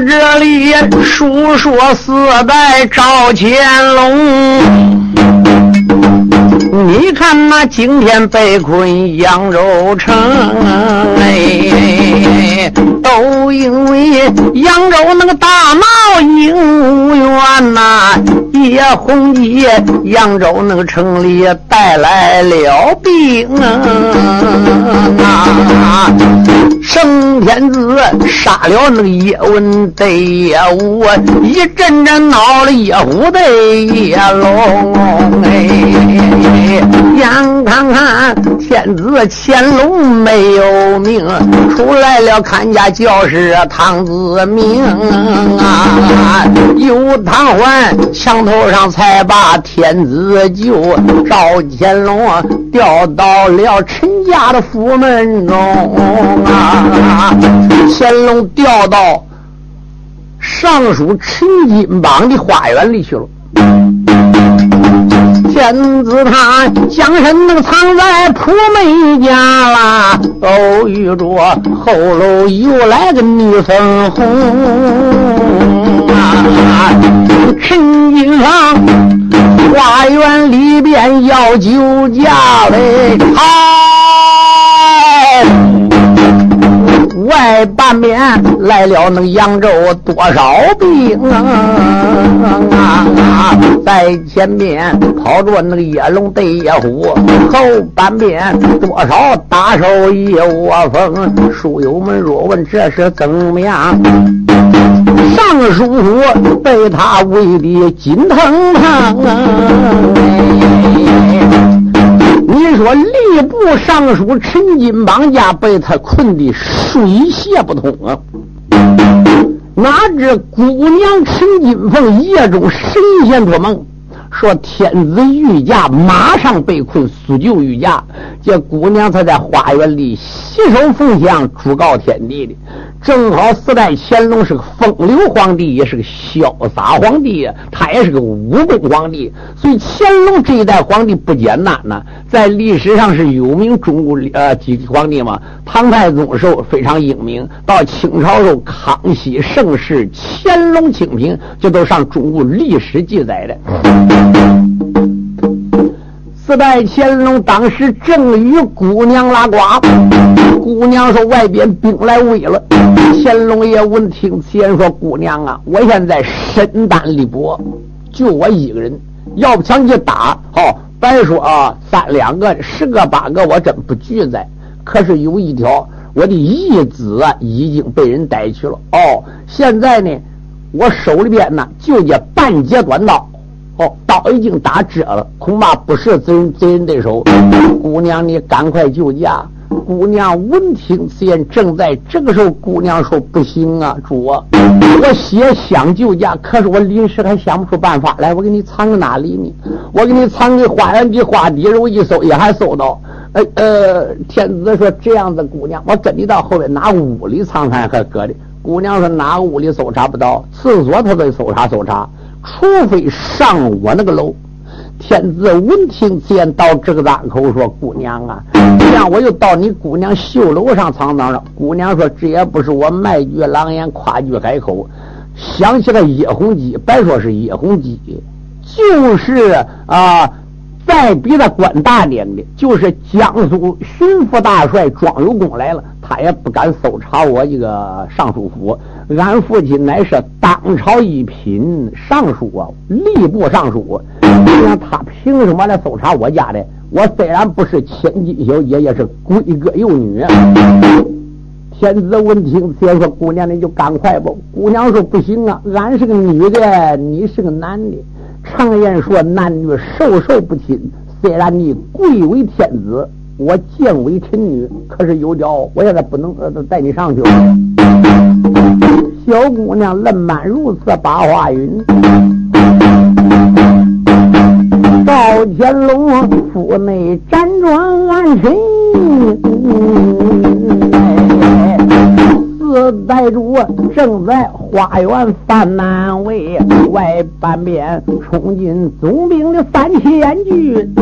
这里述说四代赵乾隆。你看那今天被困扬州城，哎，都因为扬州那个大闹应无缘呐，叶弘基扬州那个城里带来了兵啊，升天子杀了那个叶问对叶武，一阵阵闹了叶虎对叶龙哎。眼看看天子乾隆没有命，出来了看家教师唐子明啊，有唐环墙头上才把天子救，赵乾隆调到了陈家的府门中啊，乾隆调到尚书陈金榜的花园里去了。天子他将身那个藏在普门家啦，偶遇着后楼又来个女粉红啊！陈金芳花园里边要酒驾嘞，外半边来了那扬州多少兵啊！在前面跑着那个野龙对野虎，后半边多少大手一窝蜂。书友们若问这是怎么样？尚书府被他围的金腾腾啊！你说吏部尚书陈金榜家被他困得水泄不通啊！哪知姑娘陈金凤夜中神仙托梦，说天子御驾马上被困，速救御驾。这姑娘她在花园里洗手奉香，祝告天地的。正好四代乾隆是个风流皇帝，也是个潇洒皇帝，他也是个武功皇帝，所以乾隆这一代皇帝不简单呐，在历史上是有名中国呃几皇帝嘛。唐太宗时候非常英明，到清朝时候康熙盛世、乾隆清平，这都上中国历史记载的。四代乾隆当时正与姑娘拉呱，姑娘说外边兵来围了。乾隆爷闻听此言说：“姑娘啊，我现在身单力薄，就我一个人，要不想去打，哦白说啊，三两个、十个、八个，我真不惧在。可是有一条，我的义子啊已经被人逮去了。哦，现在呢，我手里边呢就这半截短刀。”哦，刀已经打折了，恐怕不是贼人贼人对手。姑娘，你赶快救驾！姑娘闻听此言，正在这个时候，姑娘说：“不行啊，主啊，我也想救驾，可是我临时还想不出办法来。我给你藏在哪里呢？我给你藏在花园的花底，我一搜也还搜到。呃呃，天子说这样子，姑娘，我跟你到后面哪屋里藏藏还搁的？姑娘说哪个屋里搜查不到，厕所他得搜查搜查。”除非上我那个楼，天子闻听此言，到这个当口说：“姑娘啊，这样我就到你姑娘绣楼上藏藏了。”姑娘说：“这也不是我卖句狼言，夸句海口。想起了叶红基，别说是叶红基，就是啊。”再比他官大点的，就是江苏巡抚大帅庄有功来了，他也不敢搜查我这个尚书府。俺父亲乃是当朝一品尚书啊，吏部尚书。你想他凭什么来搜查我家的？我虽然不是千金小姐，也是闺阁幼女。天子闻听，接说：“姑娘，你就赶快吧。”姑娘说：“不行啊，俺是个女的，你是个男的。”常言说，男女授受不亲。虽然你贵为天子，我贱为臣女，可是有条，我现在不能呃带你上去。小姑娘冷满如此八花云，赵乾隆府内辗转安身。四代主正在花园犯难为，外半边冲进总兵的三千军。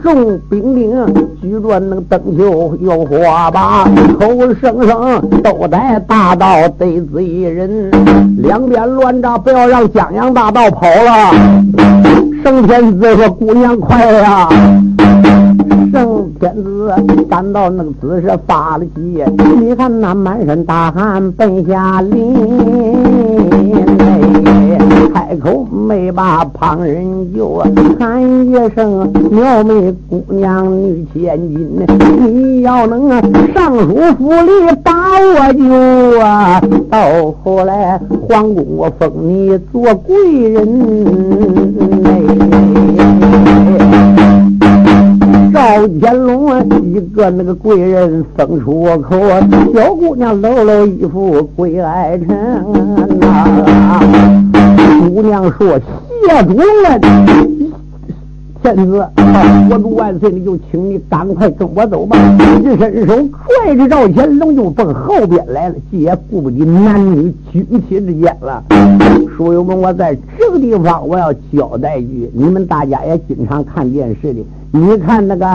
众兵丁举着那个灯球有火把，口声声都在大道得罪人，两边乱扎，不要让江洋大道跑了。圣天子说：“姑娘快呀！”圣天子赶到那个姿势发了急，你看那满身大汗奔下林。开口没把旁人救，喊一声苗妹姑娘女千金，你要能上书府里把我救啊！到后来皇宫我封你做贵人。赵天龙一个那个贵人封出我口，小姑娘搂搂衣服跪爱臣啊！姑娘说：“谢主了，天子，我主万岁！你就请你赶快跟我走吧。”一伸手拽着赵乾隆就奔后边来了，也顾不及男女军旗之间了。书友们，我在这个地方我要交代一句：你们大家也经常看电视的，你看那个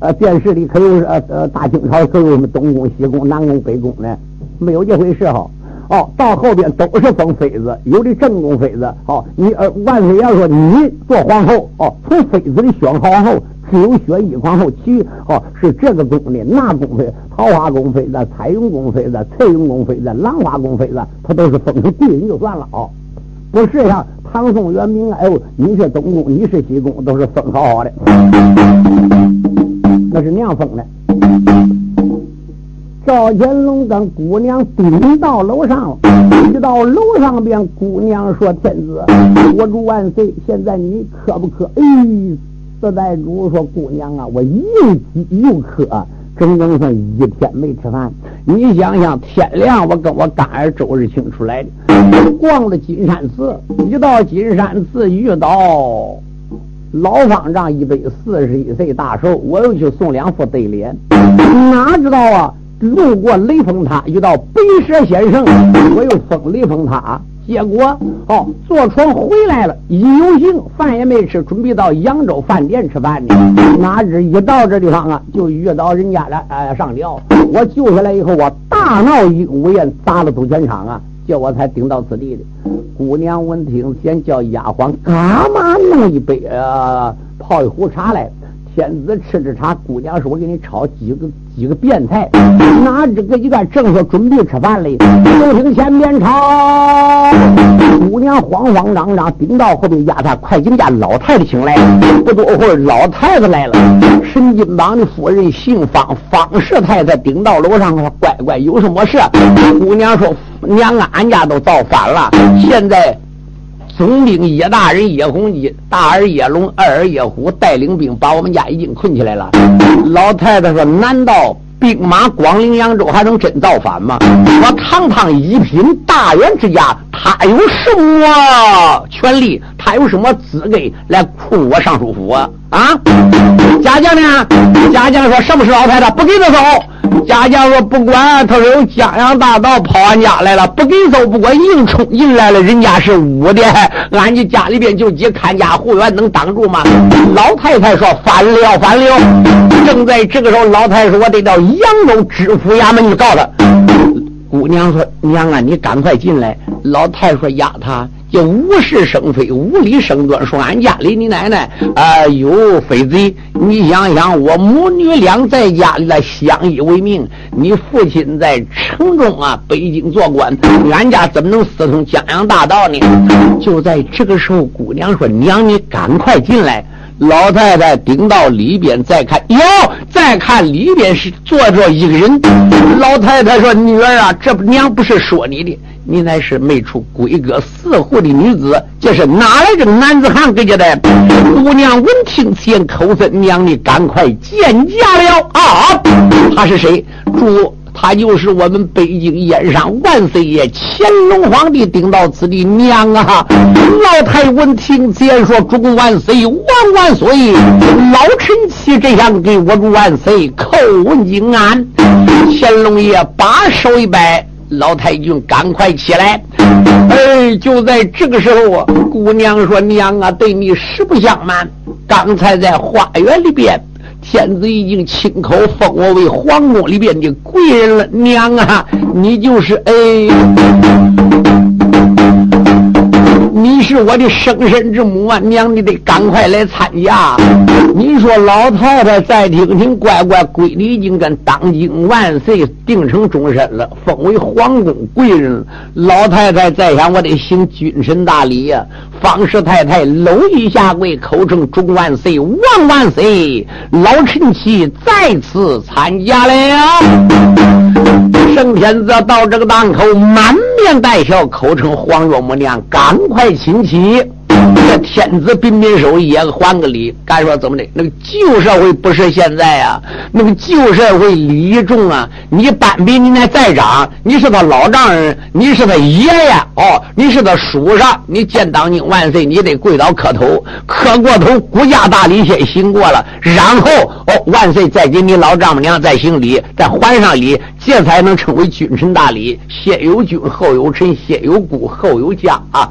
呃电视里可有呃呃大清朝可有什么东宫、西宫、南宫、北宫呢？没有这回事哈。哦，到后边都是封妃子，有的正宫妃子。哦，你呃，万岁爷说你做皇后，哦，从妃子里选皇后，只有薛姨皇后，其哦是这个宫的那宫妃，桃花宫妃子、彩云宫妃子、翠云宫妃子、兰花宫妃子，他都是封成贵人就算了哦，不是像唐宋元明哎呦，你是东宫，你是西宫，都是封好好的，那是那样封的。赵乾隆跟姑娘顶到楼上了，一到楼上边，姑娘说：“天子，我主万岁！现在你渴不渴？”哎，四代主说：“姑娘啊，我又饥又渴，整整算一天没吃饭。你想想，天亮我跟我干儿周日清出来的，逛了金山寺，一到金山寺遇到老方丈一百四十一岁大寿，我又去送两副对联，哪知道啊？”路过雷峰塔，遇到白蛇先生，我又封雷峰塔。结果哦，坐船回来了，一游行，饭也没吃，准备到扬州饭店吃饭呢。哪知一到这地方啊，就遇到人家了，哎，上吊。我救下来以后，我大闹一午宴，砸了赌钱场啊，叫我才顶到此地的。姑娘闻听，先叫丫鬟干嘛弄一杯呃泡一壶茶来。天子吃着茶，姑娘说：“我给你炒几个几个变菜。”哪知个一个正说准备吃饭嘞，就听前边吵，姑娘慌慌张张顶到后边，压他快进家老太太请来。不多会儿，老太太来了，神金榜的夫人姓方，方氏太太顶到楼上说：“乖乖，有什么事？”姑娘说：“娘啊，俺家都造反了，现在。”总兵叶大人叶洪基，大儿叶龙，二儿叶虎带领兵把我们家已经困起来了。老太太说：“难道兵马光临扬州还能真造反吗？我堂堂一品大员之家，他有什么权利？他有什么资格来困我尚书府啊？”啊！家将呢？家将说：“什么是老太太？不给他走。”家将说：“不管，他说有江洋大盗跑俺家来了，不给走。不管硬冲进来了，人家是武的，俺家家里边就几看家护院，能挡住吗？”老太太说：“反了，反了！”正在这个时候，老太太说：“我得到扬州知府衙门去告他。”姑娘说：“娘啊，你赶快进来。”老太太说：“丫他。”就无事生非，无理生端，说俺家里你奶奶啊有匪贼，你想想，我母女俩在家里来相依为命，你父亲在城中啊北京做官，俺家怎么能私通江洋大盗呢？就在这个时候，姑娘说：“娘，你赶快进来。”老太太顶到里边再看，哟，再看里边是坐着一个人。老太太说：“女儿啊，这娘不是说你的。”你乃是没出闺阁四户的女子，这是哪来的男子汉给家的？姑娘闻听此言，口尊娘，你赶快见驾了啊！他是谁？主，他就是我们北京燕山万岁爷乾隆皇帝顶到此地娘啊！老太闻听此言，说：“主公万岁，万万岁！老臣妻这样给我主万岁叩问敬安。”乾隆爷把手一摆。老太君，赶快起来！哎，就在这个时候啊，姑娘说：“娘啊，对你实不相瞒，刚才在花园里边，天子已经亲口封我为皇宫里边的贵人了。娘啊，你就是哎。”你是我的生身之母啊，娘，你得赶快来参加。你说老太太再听听，乖乖归里已经跟当今万岁定成终身了，封为皇宫贵人。老太太再想，我得行君臣大礼呀。方氏太太搂一下跪，口称中万岁，万万岁。老臣妻再次参加了。圣天子到这个档口，满面带笑，口称皇若母娘，赶快请起。这天子彬彬手也还个礼，敢说怎么的？那个旧社会不是现在啊，那个旧社会礼仪重啊。你班比你那再长，你是他老丈人，你是他爷爷哦，你是他叔上，你见当今万岁，你得跪倒磕头，磕过头，国家大礼先行过了，然后哦，万岁再给你老丈母娘再行礼，再还上礼，这才能称为君臣大礼。先有君，后有臣；先有姑，后有家啊。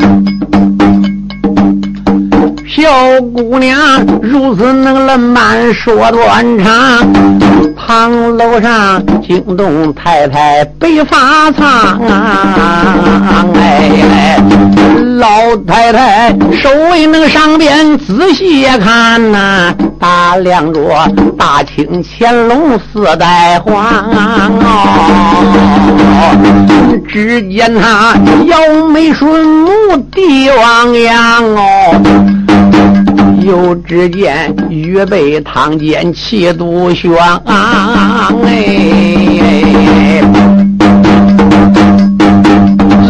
Thank you. 小姑娘如此能了慢说断肠，堂楼上惊动太太白发苍。哎，老太太手为那个上边仔细看呐，打量着大清乾隆四代皇。只见他摇眉顺目帝王样哦。又只见预备堂间气度轩，哎，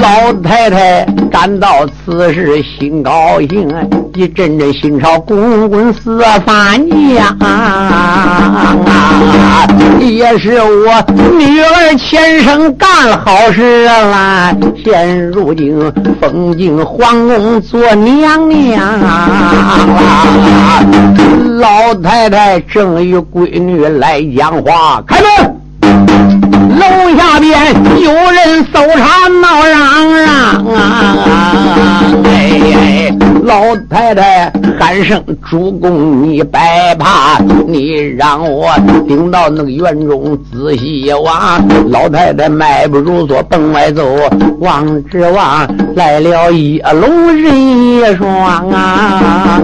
老太太感到此事心高兴，一阵阵心潮滚滚似翻江。也是我女儿前生干好事啦，现如今封进皇宫做娘娘啦。老太太正与闺女来讲话，开门。楼下边有人搜查闹嚷嚷啊！哎哎，老太太喊声：“主公，你别怕，你让我顶到那个院中仔细望。”老太太迈步如梭奔外走，望只望来了一龙人一双啊！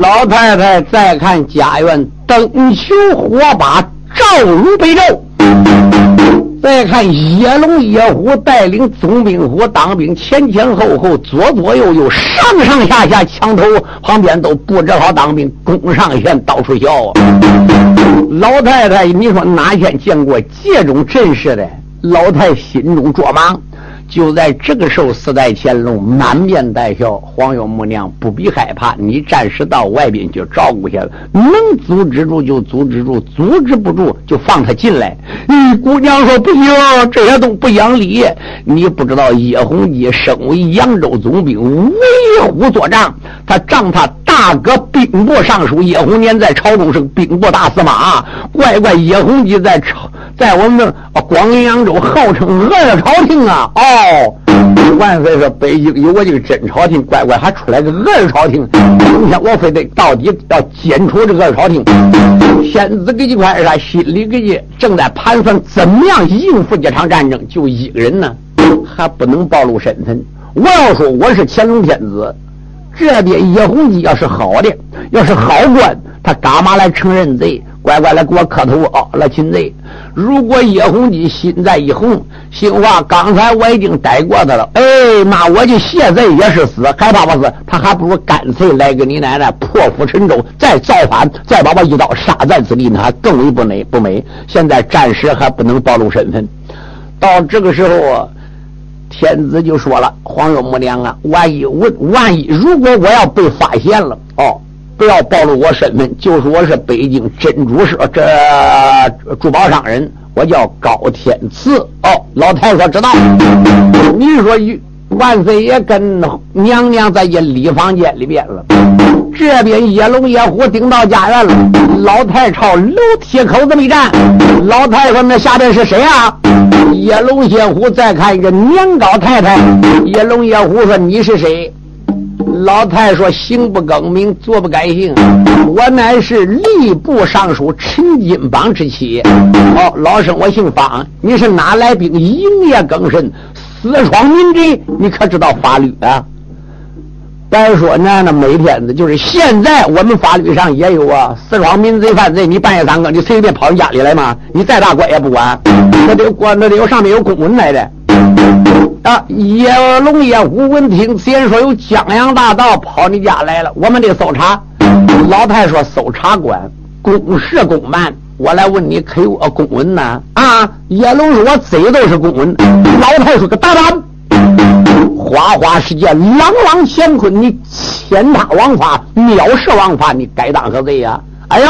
老太太再看家园灯球火把。赵如北赵，再看野龙野虎带领总兵虎当兵，前前后后左左右右上上下下墙头旁边都布置好当兵，弓上弦到处笑。老太太，你说哪天见过这种阵势的？老太心中着忙。就在这个时候，四代乾隆满面带笑，黄月母娘不必害怕，你暂时到外边去照顾一下，能阻止住就阻止住，阻止不住就放他进来。嗯，姑娘说不行，这些都不讲理。你不知道叶弘基身为扬州总兵，为虎作伥，他仗他大哥兵部尚书叶红年在朝中是兵部大司马，乖乖叶红基在朝。在我们广陵扬州，号称二朝廷啊！哦，万岁说北京有我这个真朝廷，乖乖还出来个二朝廷。今天我非得到底要剪除这个二朝廷。天子给你块啥？心里给你正在盘算怎么样应付这场战争，就一个人呢，还不能暴露身份。我要说我是乾隆天子，这边叶弘基要是好的，要是好官，他干嘛来承认罪？乖乖来给我磕头啊，来亲罪。如果叶弘基心再一红，心话刚才我已经逮过他了。哎那，我就谢罪也是死，害怕不死？他还不如干脆来个你奶奶破釜沉舟，再造反，再把我一刀杀在此地，那还更为不美不美。现在暂时还不能暴露身份。到这个时候啊，天子就说了：“皇肉母娘啊，万一问万一如果我要被发现了哦。”不要暴露我身份，就说我是北京珍珠社这珠宝商人，我叫高天赐。哦，老太婆知道。你说一万岁爷跟娘娘在一礼房间里边了。这边野龙野虎顶到家园了，老太朝楼梯口这么一站，老太说：“那下边是谁啊？”野龙野虎再看一个年高太太，野龙野虎说：“你是谁？”老太说：“行不更名，坐不改姓，我乃是吏部尚书陈金榜之妻。哦，老生，我姓方，你是哪来兵？营业更甚，私闯民宅，你可知道法律啊？”白说：“那那每天子就是现在，我们法律上也有啊。私闯民贼犯罪，你半夜三更，你随便跑人家里来吗？你再大官也不管，那得管，那得有上面有公文来的。啊，叶龙叶虎闻听，先说有江洋大盗跑你家来了，我们得搜查。老太说：搜查官公事公办，我来问你，可有公文呢？啊，叶龙说：我贼都是公文。老太说：个大胆！”花花世界，朗朗乾坤，你践踏王法，藐视王法，你该当何罪呀？哎呦，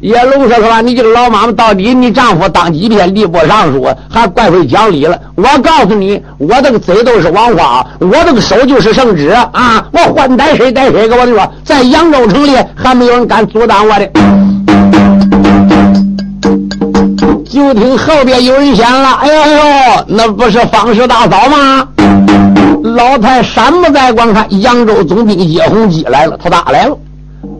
叶龙说：“说你这个老妈妈，到底你丈夫当几天吏部尚书，还怪会讲理了？我告诉你，我这个嘴都是王法，我这个手就是圣旨啊！我换逮谁逮谁，跟我说，在扬州城里还没有人敢阻挡我的。”就听后边有人响了：“哎呦呦，那不是方氏大嫂吗？”老太闪不在观看，扬州总兵叶洪基来了，他打来了。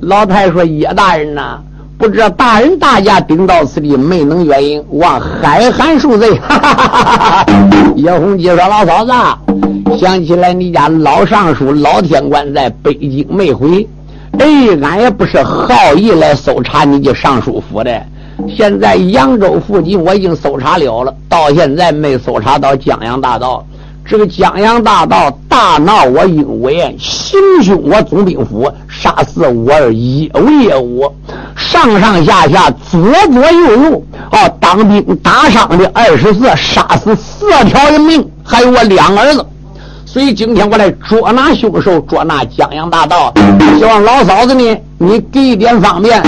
老太说：“叶大人呐，不知大人大驾顶到此地，没能原因，望海涵恕罪。”叶洪基说：“老嫂子，想起来你家老尚书老天官在北京没回，哎，俺也不是好意来搜查你家尚书府的。现在扬州附近我已经搜查了了，到现在没搜查到江洋大盗。”这个江洋大盗大闹我鹦鹉园，行凶我总兵府，杀死我儿叶为武，上上下下左左右右，哦，当兵打伤的二十四，杀死四条人命，还有我两儿子。所以今天我来捉拿凶手，捉拿江洋大盗，希望老嫂子呢，你给一点方便。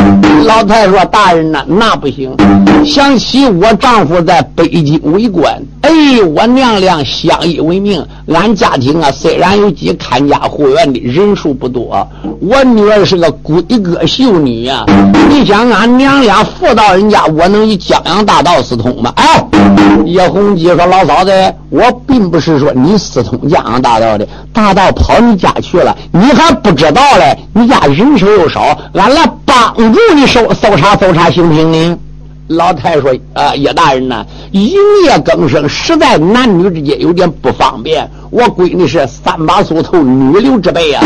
老太说：“大人呐，那不行。想起我丈夫在北京为官，哎，我娘俩相依为命。俺家庭啊，虽然有几看家护院的人数不多，我女儿是个闺阁秀女呀。你想俺娘俩妇道人家，我能与江洋大盗私通吗？哎，叶洪基说：老嫂子，我并不是说你私通江洋。”大盗的大盗跑你家去了，你还不知道嘞？你家人手又少，好俺来帮助你搜搜查搜查，行不行呢？老太说：“啊，叶大人呐，营业更生，实在男女之间有点不方便。我闺女是三把锁头，女流之辈啊，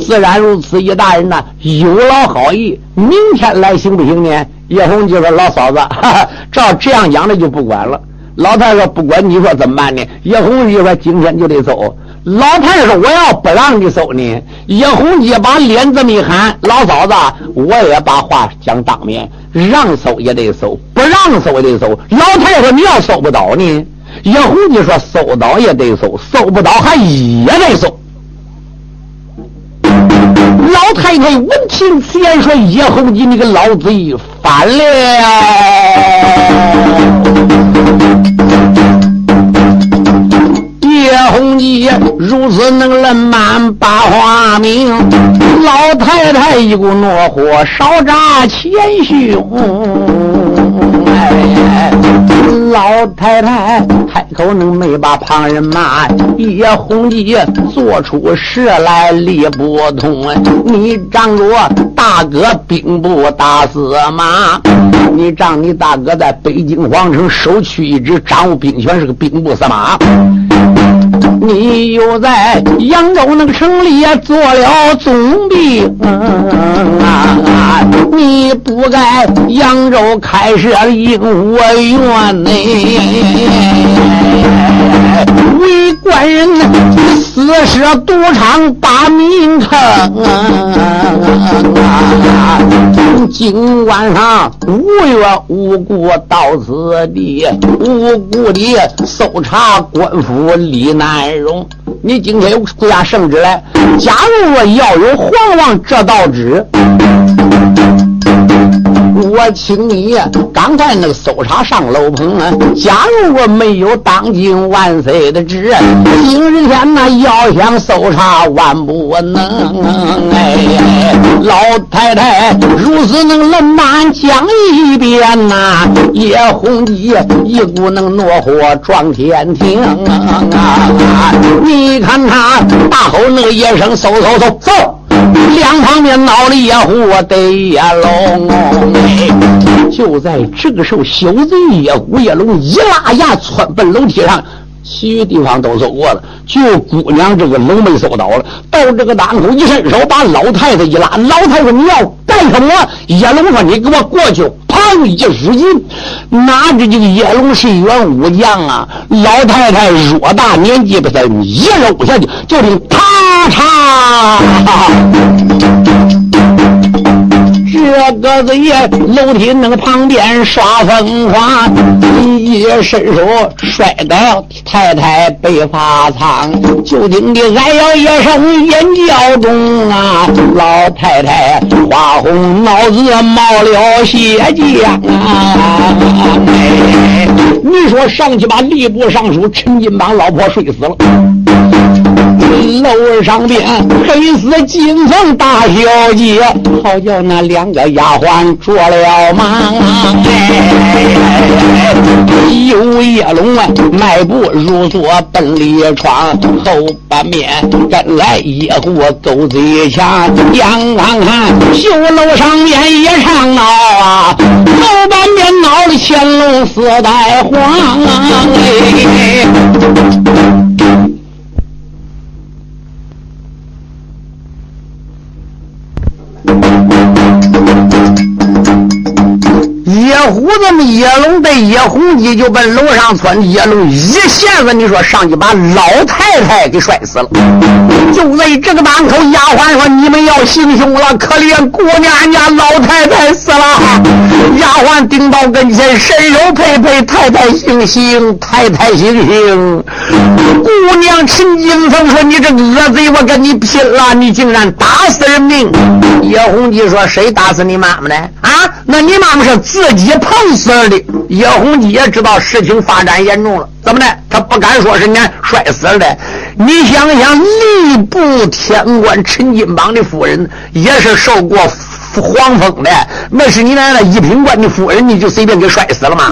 自然如此。叶大人呐，有劳好意，明天来行不行呢？”叶红就说：“老嫂子，哈哈，照这样讲的就不管了。”老太说：“不管，你说怎么办呢？”叶红就说：“今天就得走。”老太说：“我要不让你走呢？”叶红姐把脸这么一喊：“老嫂子，我也把话讲当面，让搜也得搜，不让搜也得搜。”老太说：“你要搜不到呢？”叶红姐说：“搜到也得搜，搜不到还也得搜。”老太太闻听此言说：“叶红姐，你个老贼，反了！”叶红吉如此能人满把花名，老太太一股怒火烧炸前胸。老太太开口能没把旁人骂，叶红吉做出事来理不通。你仗着大哥兵部大司马，你仗你大哥在北京皇城首屈一指，掌握兵权，是个兵部司马。你又在扬州那个城里做了总兵，你不该扬州开设鹦鹉园呢？为官人私设赌场把名坑，今晚上无缘无故到此地，无故的搜查官府李南荣。你今天有下圣旨来，假如说要有皇王这道旨。我请你刚才那个搜查上楼棚啊，假如我没有当今万岁的旨，今日天呐要想搜查万不能。哎，老太太如此能冷慢讲一遍呐，叶红吉一股能怒火撞天庭啊！你看他大吼那个一声，嗖嗖嗖走。两旁边闹的野虎得野龙，就在这个时候，小贼野虎野龙一拉牙窜奔楼梯上，其余地方都走过了，就姑娘这个龙没搜到了。到这个当口一伸手，把老太太一拉，老太太你要干什么？野龙说：“你给我过去！”砰一使劲，拿着这个野龙是一员武将啊！老太太偌大年纪，把他一搂下去，就听咔嚓。这个子也楼梯那个旁边耍疯狂，一伸手摔倒太太被发苍，就听的哎呀一声眼叫中啊，老太太花红脑子冒了血浆啊！你说上去把吏部尚书陈金榜老婆睡死了。楼上边黑死金凤大小姐，好叫那两个丫鬟着了忙。哎有叶龙啊，迈步入座奔里窗，后半面跟来野狐狗贼强。杨刚看绣楼上面也上闹啊，后半面闹的乾隆四代皇哎。胡子、野龙对野红鸡就奔楼上窜，野龙一下子，你说上去把老太太给摔死了。就在这个当口，丫鬟说：“你们要行凶了，可怜姑娘，俺家老太太死了。”丫鬟顶到跟前，伸手拍拍太太行行，太太行行。姑娘陈金凤说：“你这恶贼，我跟你拼了！你竟然打死人命！”野红鸡说：“谁打死你妈妈呢？啊，那你妈妈是自己碰死的。”叶洪基也知道事情发展严重了，怎么的？他不敢说是俺摔死了的。你想想，吏部天官陈金榜的夫人也是受过。黄蜂的，那是你奶奶一品官的夫人，你就随便给摔死了吗？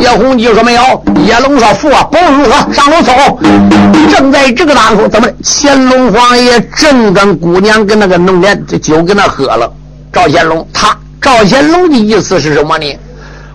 叶红就说没有。叶龙说父啊，不论如何，上楼走。正在这个当口，怎么乾隆皇爷正跟姑娘跟那个弄点酒跟那喝了。赵乾隆他赵乾隆的意思是什么呢？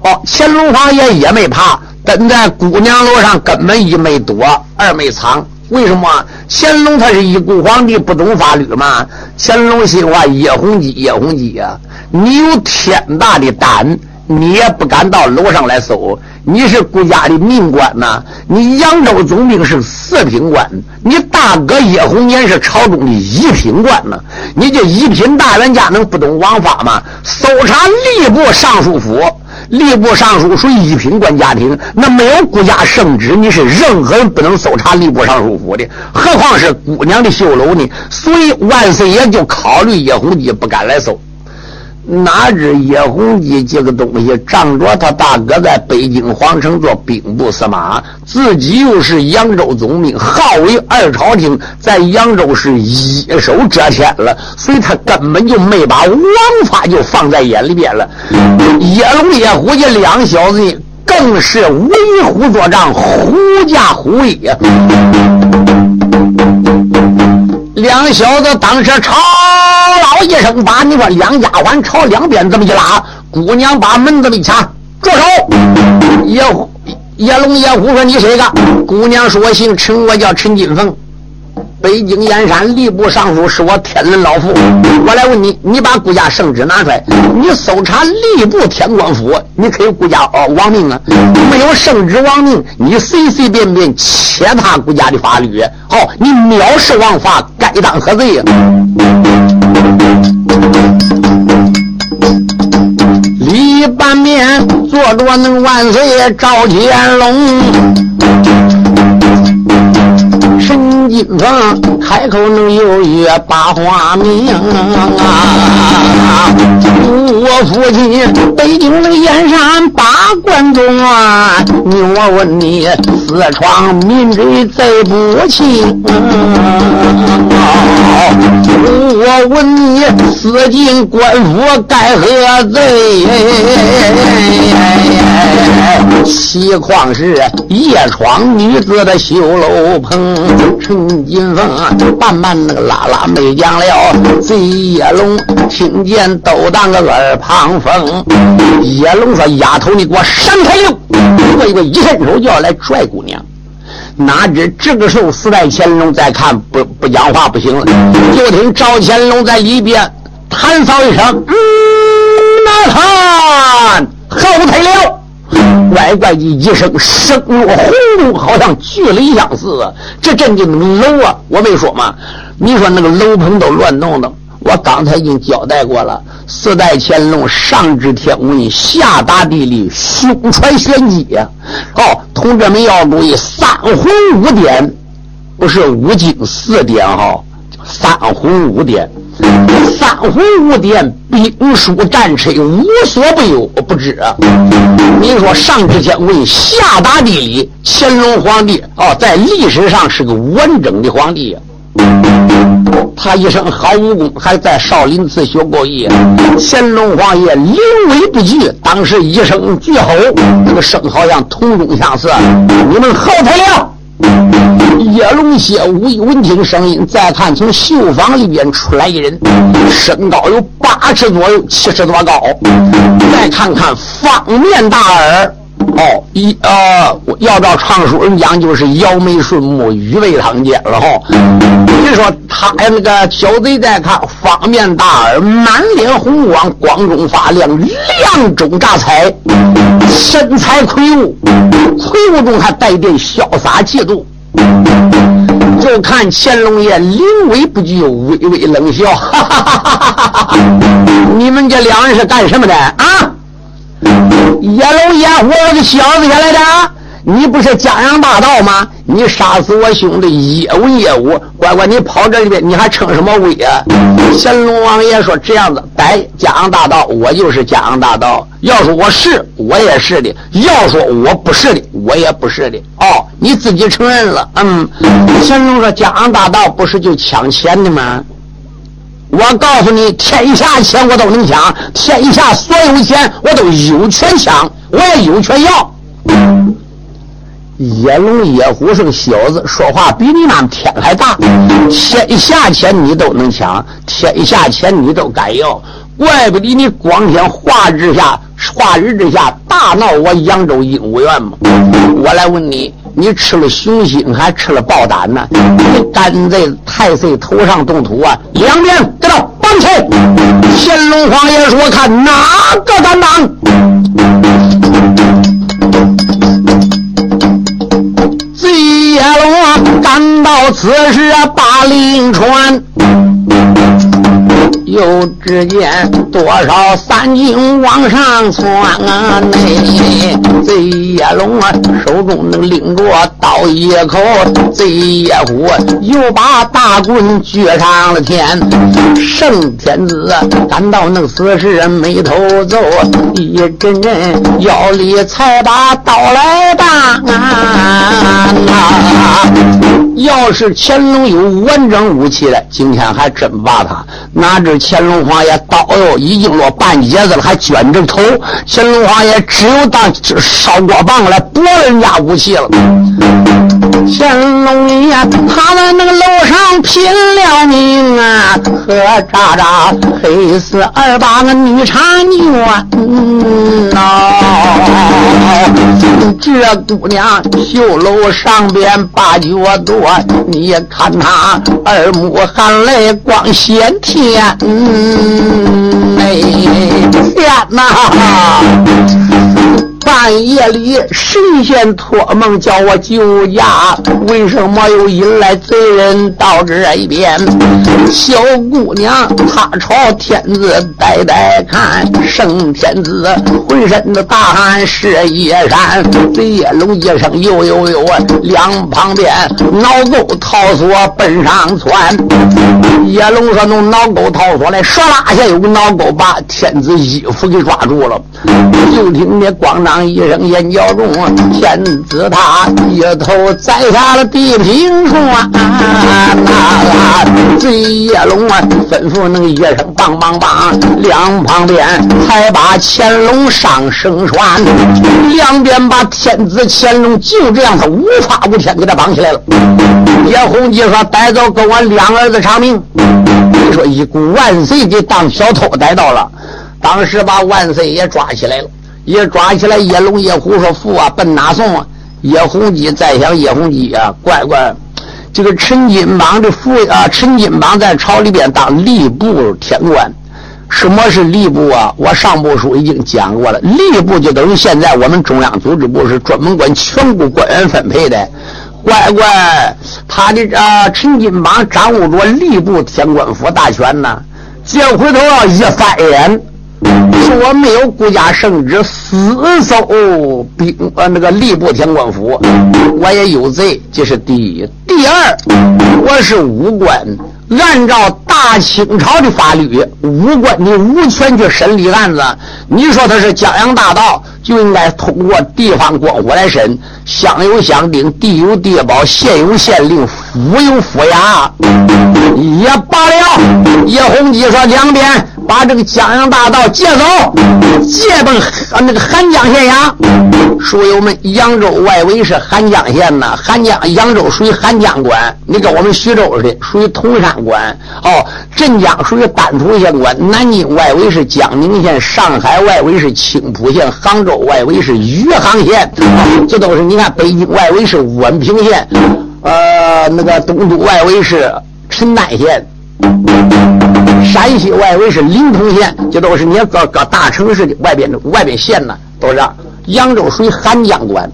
哦，乾隆皇爷也没怕，等在姑娘楼上根本一没躲，二没藏。为什么乾隆他是一古皇帝不懂法律嘛？乾隆心话：叶洪基，叶洪基呀，你有天大的胆，你也不敢到楼上来搜。你是国家的命官呐，你扬州总兵是四品官，你大哥叶红年是朝中的一品官呐。你这一品大员家能不懂王法吗？搜查吏部尚书府。吏部尚书属于一品官家庭，那没有国家圣旨，你是任何人不能搜查吏部尚书府的，何况是姑娘的绣楼呢？所以万岁爷就考虑叶弘基不敢来搜。哪知叶弘基这个东西仗着他大哥在北京皇城做兵部司马，自己又是扬州总兵，号为二朝廷，在扬州是一手遮天了，所以他根本就没把王法就放在眼里边了。叶龙、叶虎这两小子更是为虎作伥，狐假虎威呀！两小子当时吵了一声，把你说两丫鬟朝两边这么一拉，姑娘把门这么一掐，住手！叶叶龙叶虎说：“你谁个？”姑娘说：“我姓陈，我叫陈金凤。”北京燕山吏部尚书是我天伦老父，我来问你，你把国家圣旨拿出来，你搜查吏部天官府，你可以国家哦亡命啊？没有圣旨亡命，你随随便便切踏国家的法律，好，你藐视王法，该当何罪呀？里半面坐着那万岁赵乾隆，陈金凤开口能有语把花明啊！我父亲北京的燕山八关中啊，你我问你，私闯民贼贼不清。我问你，私进官府该何罪？西况是夜闯女子的绣楼棚，金凤慢慢那个拉拉没讲了。贼野龙听见都当个耳旁风。野龙说：“丫头，你给我闪开溜！”我一个一伸手就要来拽姑娘。哪知这个时候，四代乾隆再看不不讲话不行了，就听赵乾隆在里边弹扫一声：“嗯，那他后退了。”乖乖的一声，声若洪钟，好像巨雷相似。这震惊楼啊！我没说嘛？你说那个楼棚都乱动的。我刚才已经交代过了。四代乾隆上知天文，下达地理，胸怀玄机呀！哦，同志们要注意，三魂五点不是五经四点哈，三魂五点，三魂五典，兵书战车无所不有，不知。你说上知天文，下达地理，乾隆皇帝哦，在历史上是个完整的皇帝。他一生好武功，还在少林寺学过艺。乾隆皇爷临危不惧，当时一声巨吼，那个声好像铜钟相似。你们后退了！叶龙蝎一闻听声音，再看从绣房里边出来一人，身高有八尺左右，七尺多高。再看看方面大耳。哦，一呃，要照常书人讲，就是摇眉顺目，鱼尾堂尖了哈。你说他哎那个小贼在看，方面大耳，满脸红光，光中发亮，亮中炸彩，身材魁梧，魁梧中还带点潇洒气度。就看乾隆爷临危不惧，微微冷笑，哈哈哈哈哈哈！你们这两人是干什么的啊？野龙野虎，我个小子下来的，你不是江洋大盗吗？你杀死我兄弟叶文叶武，乖乖，你跑这里边，你还称什么威啊？乾隆王爷说这样子，逮江洋大盗，我就是江洋大盗。要说我是，我也是的；要说我不是的，我也不是的。哦，你自己承认了，嗯。乾隆说江洋大盗不是就抢钱的吗？我告诉你，天下钱我都能抢，天下所有钱我都有权抢，我也有权要。野龙野虎是个小子，说话比你那天还大。天下钱你都能抢，天下钱你都敢要，怪不得你光天化日下，化日之下大闹我扬州鹦鹉园嘛。我来问你。你吃了雄心，还吃了豹胆呢？你敢在太岁头上动土啊？两边给他绑起！乾隆皇爷说：“看哪个敢当？”贼野龙赶到此时啊，把令传。又只见多少三军往上窜啊！内贼叶龙啊，手中能拎着刀一口；贼叶虎又把大棍举上了天。圣天子赶到那死时眉头皱，一阵阵腰里才把刀来当啊！要是乾隆有完整武器的，今天还真把他哪知。乾隆皇爷刀哟已经落半截子了，还卷着头。乾隆皇爷只有当烧锅棒来驳人家武器了。乾隆爷他在那个楼上拼了命啊，和渣渣黑死二八个女婵娟哦，这姑娘绣楼上边八脚多，你看他二目含泪光显天。哎，天哪！半夜里神仙托梦叫我救驾，为什么又引来贼人到这一边？小姑娘她朝天子呆呆看，圣天子浑身的大汗湿衣衫。贼叶龙一声呦呦呦，两旁边脑沟套索奔上窜。叶龙说：“弄脑沟套索来，唰啦一下有个脑沟把天子衣服给抓住了。”就听见咣当一声，眼角中天子他一头栽下了地平川。醉叶龙啊，吩咐那个一声棒棒棒，两旁边才把乾隆上绳船，两边把天子乾隆就这样，他无法无天给他绑起来了。叶弘基说：“带走，给我两儿子偿命。”你说一股万岁给当小偷逮到了。当时把万岁也抓起来了，也抓起来。叶龙、叶虎说：“父啊，奔哪送啊？”叶弘基再想，叶弘基啊，乖乖，这个陈金榜的父啊，陈金榜在朝里边当吏部天官。什么是吏部啊？我上部书已经讲过了，吏部就等于现在我们中央组织部是专门管全国官员分配的。乖乖，他的啊，陈金榜掌握着吏部天官府大权呢。这回头要一翻眼。说没有国家圣旨，私搜兵呃那个吏部天官府，我也有罪，这是第一。第二，我是武官，按照大清朝的法律，武官你无权去审理案子。你说他是江洋大盗，就应该通过地方官府来审，乡有乡丁，地有地保，县有县令，府有府衙，也罢了。叶洪基说两边。把这个江洋大盗借走，借奔那个韩江县衙。书友们，扬州外围是韩江县呐，韩江扬州属于韩江管，你跟我们徐州似的，属于铜山管。哦，镇江属于丹徒县管，南京外围是江宁县，上海外围是青浦县，杭州外围是余杭县。这都是你看，北京外围是宛平县，呃，那个东都外围是陈丹县。山西外围是临潼县，这都是你各各大城市的外边的外边县呢，都是。扬州属于韩江关。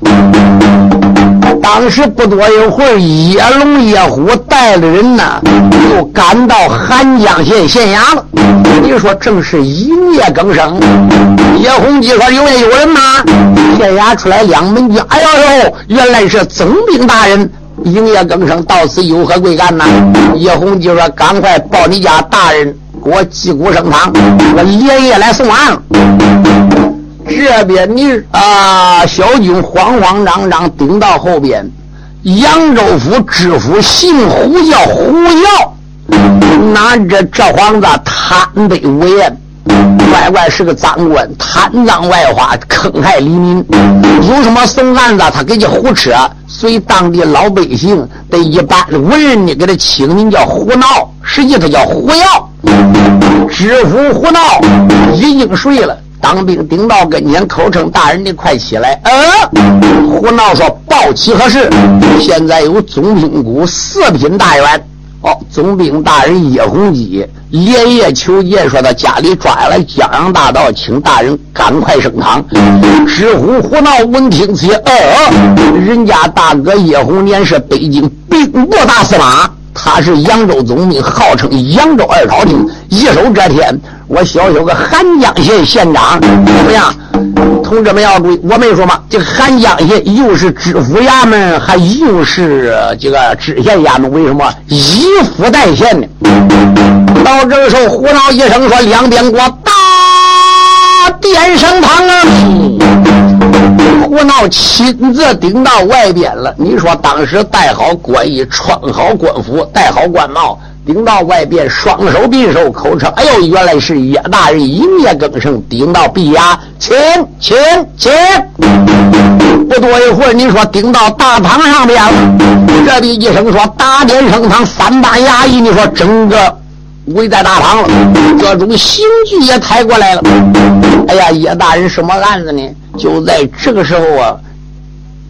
当时不多一会儿，叶龙叶虎带着人呢，就赶到韩江县县衙了。你说正是营业更生，叶洪基说：“有没有人吗？”县衙出来两门军，哎呦呦，原来是总兵大人。营业更生到此有何贵干呐？叶洪基说：“赶快报你家大人，给我击鼓升堂，我连夜来送案。”这边你啊，小军慌慌张张顶到后边，扬州府知府姓胡叫胡耀，拿着这幌子贪杯无厌。乖乖是个赃官，贪赃外花，坑害黎民。有什么送案子，他给你胡扯，随当地老百姓的一般文人呢，给他起个名叫胡闹，实际他叫胡耀。知府胡闹已经睡了，当兵顶到跟前，口称大人，你快起来。呃，胡闹说报起何事？现在有总兵府四品大员。哦，总兵大人叶洪基连夜求见，说他家里抓了江洋大盗，请大人赶快升堂。知府胡闹闻听此，哦，人家大哥叶洪年是北京兵部大司马，他是扬州总兵，号称扬州二朝廷，一手遮天。我小小个韩江县县长，怎么样？同志们要注意，我没说嘛，这个韩江县又是知府衙门，还又是这个知县衙门，为什么一府代县呢？到这个时候，胡闹一声说：“两边给我大殿升堂啊！”胡闹亲自顶到外边了。你说当时戴好官衣，穿好官服，戴好官帽。顶到外边，双手并手，口称：“哎呦，原来是叶大人营业更生。”顶到闭衙，请请请。不多一会儿，你说顶到大堂上边了，这里一声说：“大殿升堂，三班衙役。”你说整个围在大堂了，各种刑具也抬过来了。哎呀，叶大人什么案子呢？就在这个时候啊，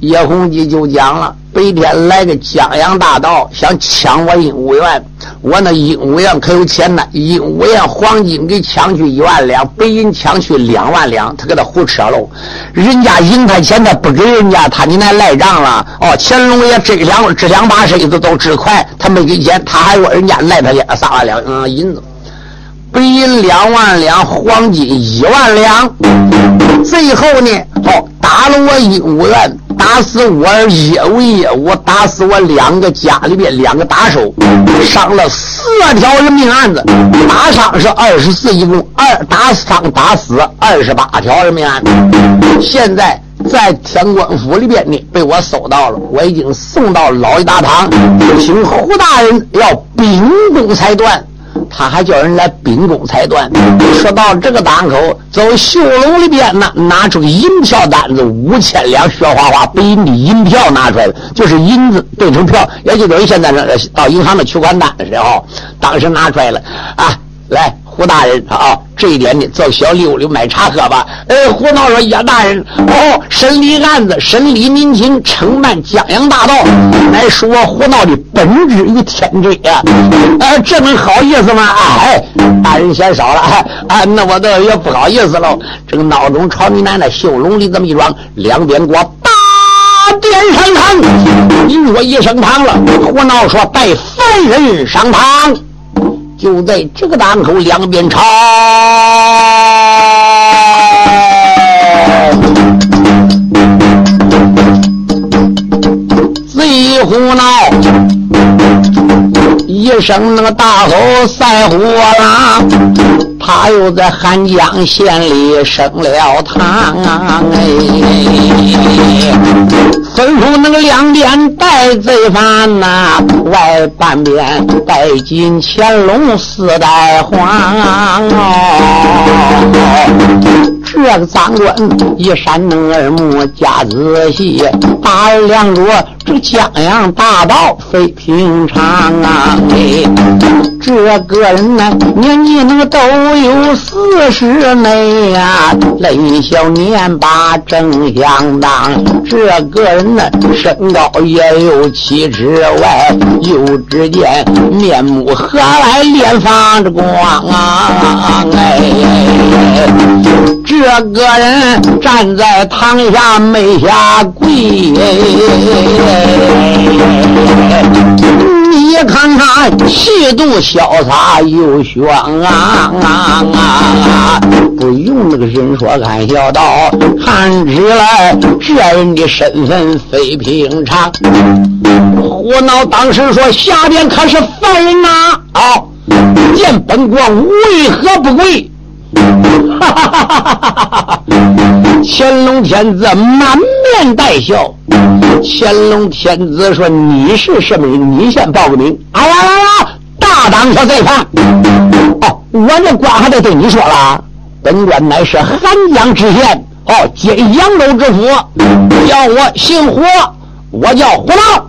叶洪基就讲了：“白天来个江洋大盗，想抢我鹦鹉园。我那鹦鹉园可有钱呢，鹦鹉园黄金给抢去一万两，白银抢去两万两，他给他胡扯喽。人家赢他钱，他不给人家，他你那赖账了。哦，乾隆爷这两这两把身子都支快，他没给钱，他还说人家赖他两三万两嗯银子。白银两万两，黄金一万两。最后呢，哦，打了我鹦鹉园，打死我业务业务，打死我两个家里边两个打手，伤了四条人命案子，打伤是二十四，一共二打伤打死二十八条人命案子。现在在天官府里边呢，被我搜到了，我已经送到老一大堂，请胡大人要秉公裁断。他还叫人来秉公裁断。说到这个档口，走绣楼里边呢，拿出银票单子，五千两雪花花白银的银票拿出来了，就是银子兑成票，也就等于现在那到银行的取款单的时候，当时拿出来了啊，来。胡大人啊，这一点呢，做小溜溜买茶喝吧。哎，胡闹说叶大人哦，审理案子，审理民情，承办江洋大盗，乃是我胡闹的本职与天职呀。呃，这能好意思吗？哎，大人嫌少了啊，那我倒也不好意思喽。这个闹钟朝你奶奶绣笼里这么一装，两边给我八点上堂。您说一声堂了，胡闹说带犯人上堂。就在这个档口，两边吵，贼胡闹，一声那个大吼赛火狼，他又在汉江县里升了堂哎。吩咐那个两边带罪犯呐，外半边带进乾隆四代皇。这个长官一闪瞪二目，加仔细，打量着这江洋大盗非平常啊！哎，这个人呢，年纪那个都有四十内呀，嫩小年把正相当。这个人呢，身高也有七尺外，又只见面目和蔼，脸放着光啊！哎，这个人站在堂下没下跪，你看看气度潇洒又轩啊啊啊！不用那个人说看笑道，看起来这人的身份非平常。胡闹当时说：“下边可是犯人呐！啊，见本官为何不跪？”哈哈哈哈哈哈！乾隆天子满面带笑。乾隆天子说：“你是什么人？你先报个名。”啊呀呀呀！大胆小罪犯！哦，我这官还得对你说了。本官乃是汉江知县，哦，兼扬州知府，叫我姓胡，我叫胡闹。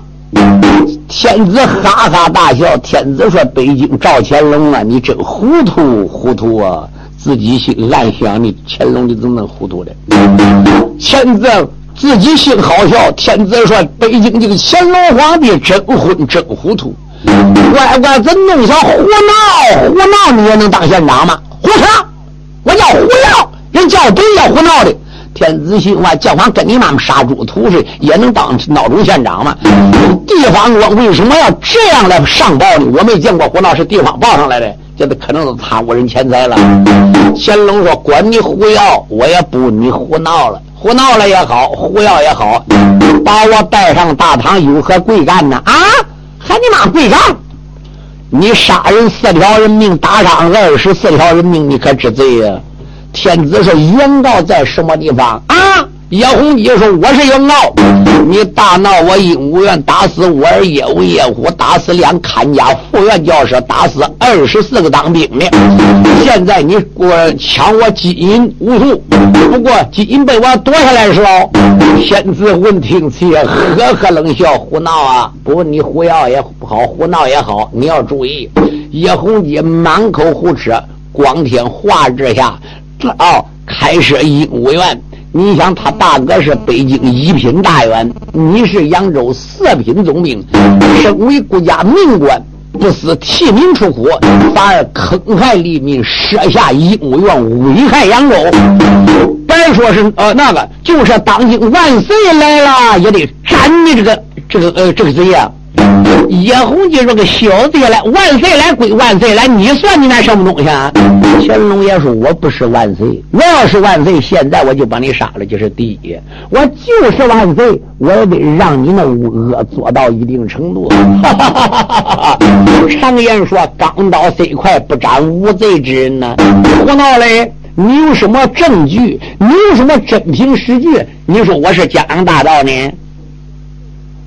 天子哈哈大笑。天子说：“北京赵乾隆啊，你真糊涂糊涂啊！”自己心暗想：你乾隆，你怎么能糊涂的？天子自己心好笑。天子说：“北京这个乾隆皇帝真昏真糊涂，乖乖子弄小胡闹胡闹，你也能当县长吗？胡扯！我叫胡闹，人叫北叫胡闹的。天子心话，叫唤跟你妈妈杀猪屠似，也能当闹钟县长吗？地方官为什么要这样来上报呢？我没见过胡闹是地方报上来的。”这都可能是贪污人钱财了。乾隆说：“管你胡要，我也不你胡闹了。胡闹了也好，胡要也好，把我带上大堂，有何贵干呢？啊，还你妈贵干？你杀人四条人命，打伤二十四条人命，你可知罪呀？天子说：原告在什么地方？啊？”叶洪基说：“我是原告，你大闹我鹦鹉园，打死我儿业务业务，打死两看家副院教师，打死二十四个当兵的。现在你给我抢我金银无数，不过金银被我夺下来的时候，天子闻听此，呵呵冷笑，胡闹啊！不问你胡要也不好，胡闹也好，你要注意。叶洪基满口胡扯，光天化日之下，哦，开设鹦鹉园。”你想，他大哥是北京一品大员，你是扬州四品总兵，身为国家命官，不思替民出苦，反而坑害黎民，设下鹦鹉园，危害扬州。别说是呃那个，就是当今万岁来了，也得斩你这个这个呃这个贼呀！叶洪基说：“个小贼来，万岁来归万岁来，你算你那什么东西啊？”乾隆爷说：“我不是万岁，我要是万岁，现在我就把你杀了，就是第一。我就是万岁，我也得让你那五恶做到一定程度。”哈哈哈哈哈常言说：“钢刀虽快，不斩无罪之人呢。”胡闹嘞！你有什么证据？你有什么真凭实据？你说我是江洋大盗呢？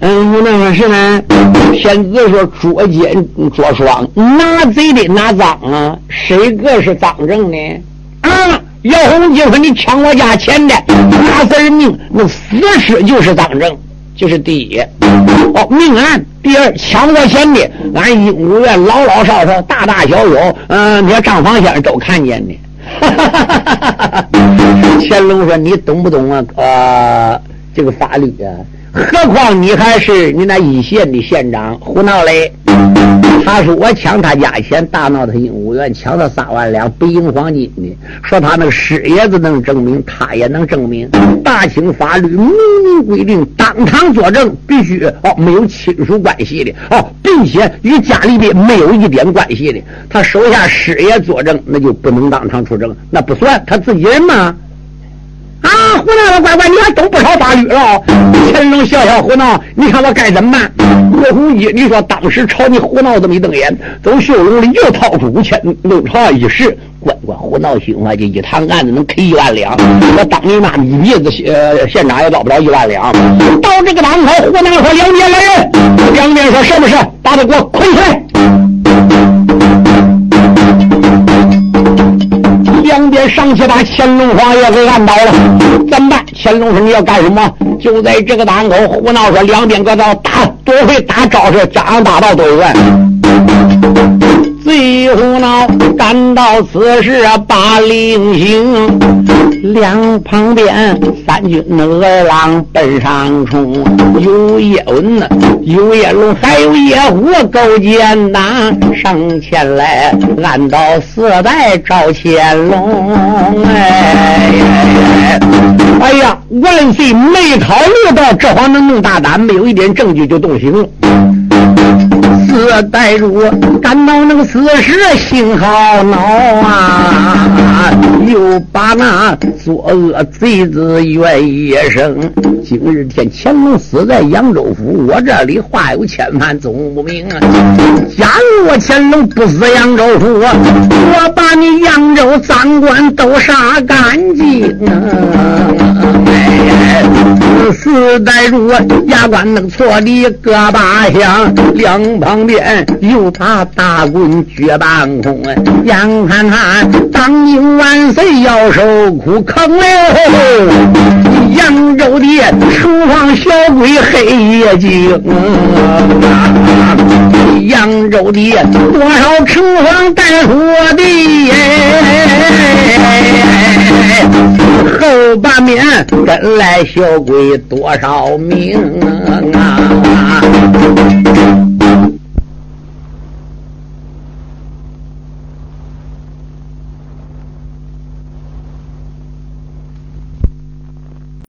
嗯，我那说是呢。天子说捉奸捉双，拿贼的拿赃啊？谁个是赃证呢？啊！姚洪基说你抢我家钱的，拿死人命，那死尸就是赃证，就是第一。哦，命案第二，抢我钱的，俺鹦鹉园老老少少、大大小小，嗯，那账房先生都看见的。乾隆说你懂不懂啊？呃，这个法律啊。何况你还是你那一县的县长，胡闹嘞！他说我抢他家钱，大闹他鹦鹉园，抢他三万两白银黄金的。说他那个师爷子能证明，他也能证明。大清法律明明规定，当堂作证必须哦，没有亲属关系的哦，并且与家里的没有一点关系的。他手下师爷作证，那就不能当场出证，那不算他自己人吗？啊，胡闹了，乖乖，你还懂不少法律了？乾隆笑笑胡闹，你看我该怎么办？岳洪基，你说当时朝你胡闹这么一瞪眼，走袖笼里又掏出五千，弄朝一试，乖乖，胡闹心话，这一堂案子能赔一万两，我当你妈一鼻子呃县长也捞不着一万两。到这个当口，胡闹说两边来人，两边说什么事？把他给我捆起来。两边上去把乾隆皇爷给按倒了，怎么办？乾隆说：“你要干什么？”就在这个档口，胡闹说：“两边各道打，多会打招式，张扬大道都有最。”胡闹，赶到此时把令行，两旁边三军二郎奔上冲，有叶问、有叶龙，还有叶虎勾践呐，上前来按到四代赵乾隆。哎，哎呀，万岁没考虑到这会能弄大胆，没有一点证据就动刑了。四代主感到那个死时心好恼啊，又把那作恶贼子怨一生。今日天乾隆死在扬州府，我这里话有千万总不明啊。假如我乾隆不死扬州府，我把你扬州赃官都杀干净啊！四代主牙关能错的个把响，两旁边又把大棍撅半空，眼看他当今万岁要受苦，坑了扬州的厨房小鬼黑夜精，扬州的多少城隍带火的，后半面跟来小鬼多少名啊！